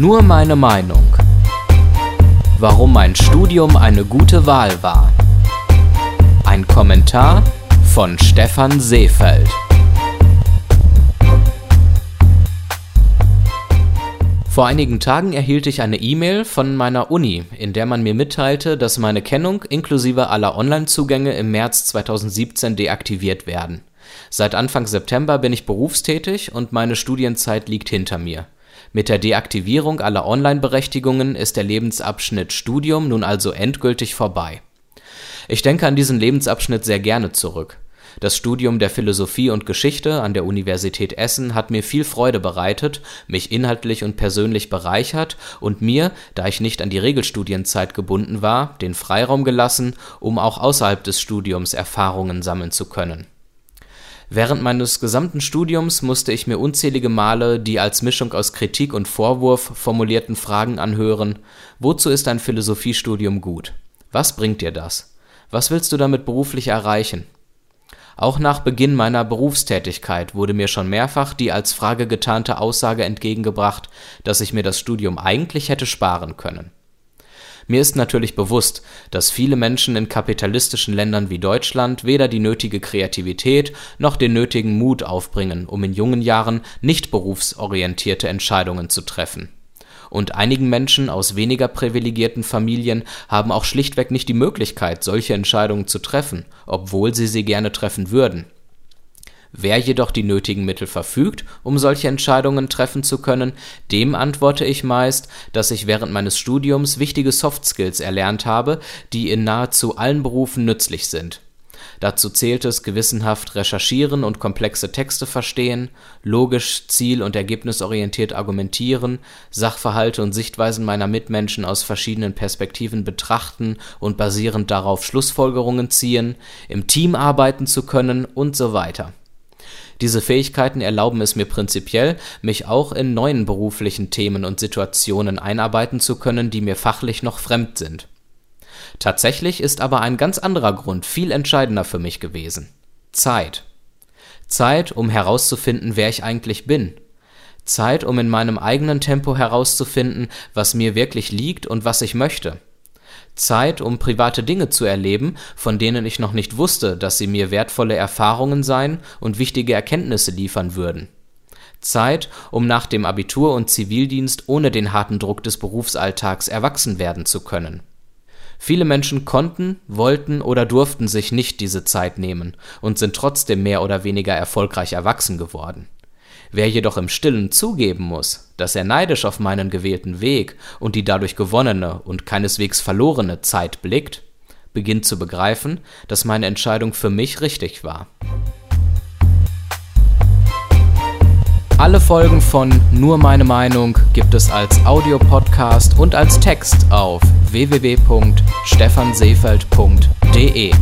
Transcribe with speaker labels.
Speaker 1: Nur meine Meinung. Warum mein Studium eine gute Wahl war. Ein Kommentar von Stefan Seefeld. Vor einigen Tagen erhielt ich eine E-Mail von meiner Uni, in der man mir mitteilte, dass meine Kennung inklusive aller Online-Zugänge im März 2017 deaktiviert werden. Seit Anfang September bin ich berufstätig und meine Studienzeit liegt hinter mir. Mit der Deaktivierung aller Online-Berechtigungen ist der Lebensabschnitt Studium nun also endgültig vorbei. Ich denke an diesen Lebensabschnitt sehr gerne zurück. Das Studium der Philosophie und Geschichte an der Universität Essen hat mir viel Freude bereitet, mich inhaltlich und persönlich bereichert und mir, da ich nicht an die Regelstudienzeit gebunden war, den Freiraum gelassen, um auch außerhalb des Studiums Erfahrungen sammeln zu können Während meines gesamten Studiums musste ich mir unzählige Male die als Mischung aus Kritik und Vorwurf formulierten Fragen anhören: Wozu ist ein Philosophiestudium gut? Was bringt dir das? Was willst du damit beruflich erreichen? Auch nach Beginn meiner Berufstätigkeit wurde mir schon mehrfach die als Frage getarnte Aussage entgegengebracht, dass ich mir das Studium eigentlich hätte sparen können mir ist natürlich bewusst, dass viele Menschen in kapitalistischen Ländern wie Deutschland weder die nötige Kreativität noch den nötigen Mut aufbringen, um in jungen Jahren nicht berufsorientierte Entscheidungen zu treffen. Und einigen Menschen aus weniger privilegierten Familien haben auch schlichtweg nicht die Möglichkeit, solche Entscheidungen zu treffen, obwohl sie sie gerne treffen würden Wer jedoch die nötigen Mittel verfügt, um solche Entscheidungen treffen zu können, dem antworte ich meist, dass ich während meines Studiums wichtige Soft Skills erlernt habe, die in nahezu allen Berufen nützlich sind. Dazu zählt es gewissenhaft recherchieren und komplexe Texte verstehen, logisch, ziel und ergebnisorientiert argumentieren, Sachverhalte und Sichtweisen meiner Mitmenschen aus verschiedenen Perspektiven betrachten und basierend darauf Schlussfolgerungen ziehen, im Team arbeiten zu können und so weiter diese Fähigkeiten erlauben es mir prinzipiell, mich auch in neuen beruflichen Themen und Situationen einarbeiten zu können, die mir fachlich noch fremd sind. Tatsächlich ist aber ein ganz anderer Grund viel entscheidender für mich gewesen. Zeit. Zeit, um herauszufinden, wer ich eigentlich bin. Zeit, um in meinem eigenen Tempo herauszufinden, was mir wirklich liegt und was ich möchte. Zeit, um private Dinge zu erleben, von denen ich noch nicht wusste, dass sie mir wertvolle Erfahrungen sein und wichtige Erkenntnisse liefern würden. Zeit, um nach dem Abitur und Zivildienst ohne den harten Druck des Berufsalltags erwachsen werden zu können. Viele Menschen konnten, wollten oder durften sich nicht diese Zeit nehmen und sind trotzdem mehr oder weniger erfolgreich erwachsen geworden Wer jedoch im stillen zugeben muss, dass er neidisch auf meinen gewählten Weg und die dadurch gewonnene und keineswegs verlorene Zeit blickt, beginnt zu begreifen, dass meine Entscheidung für mich richtig war. Alle Folgen von Nur meine Meinung gibt es als Audiopodcast und als Text auf www.stephanseefeld.de.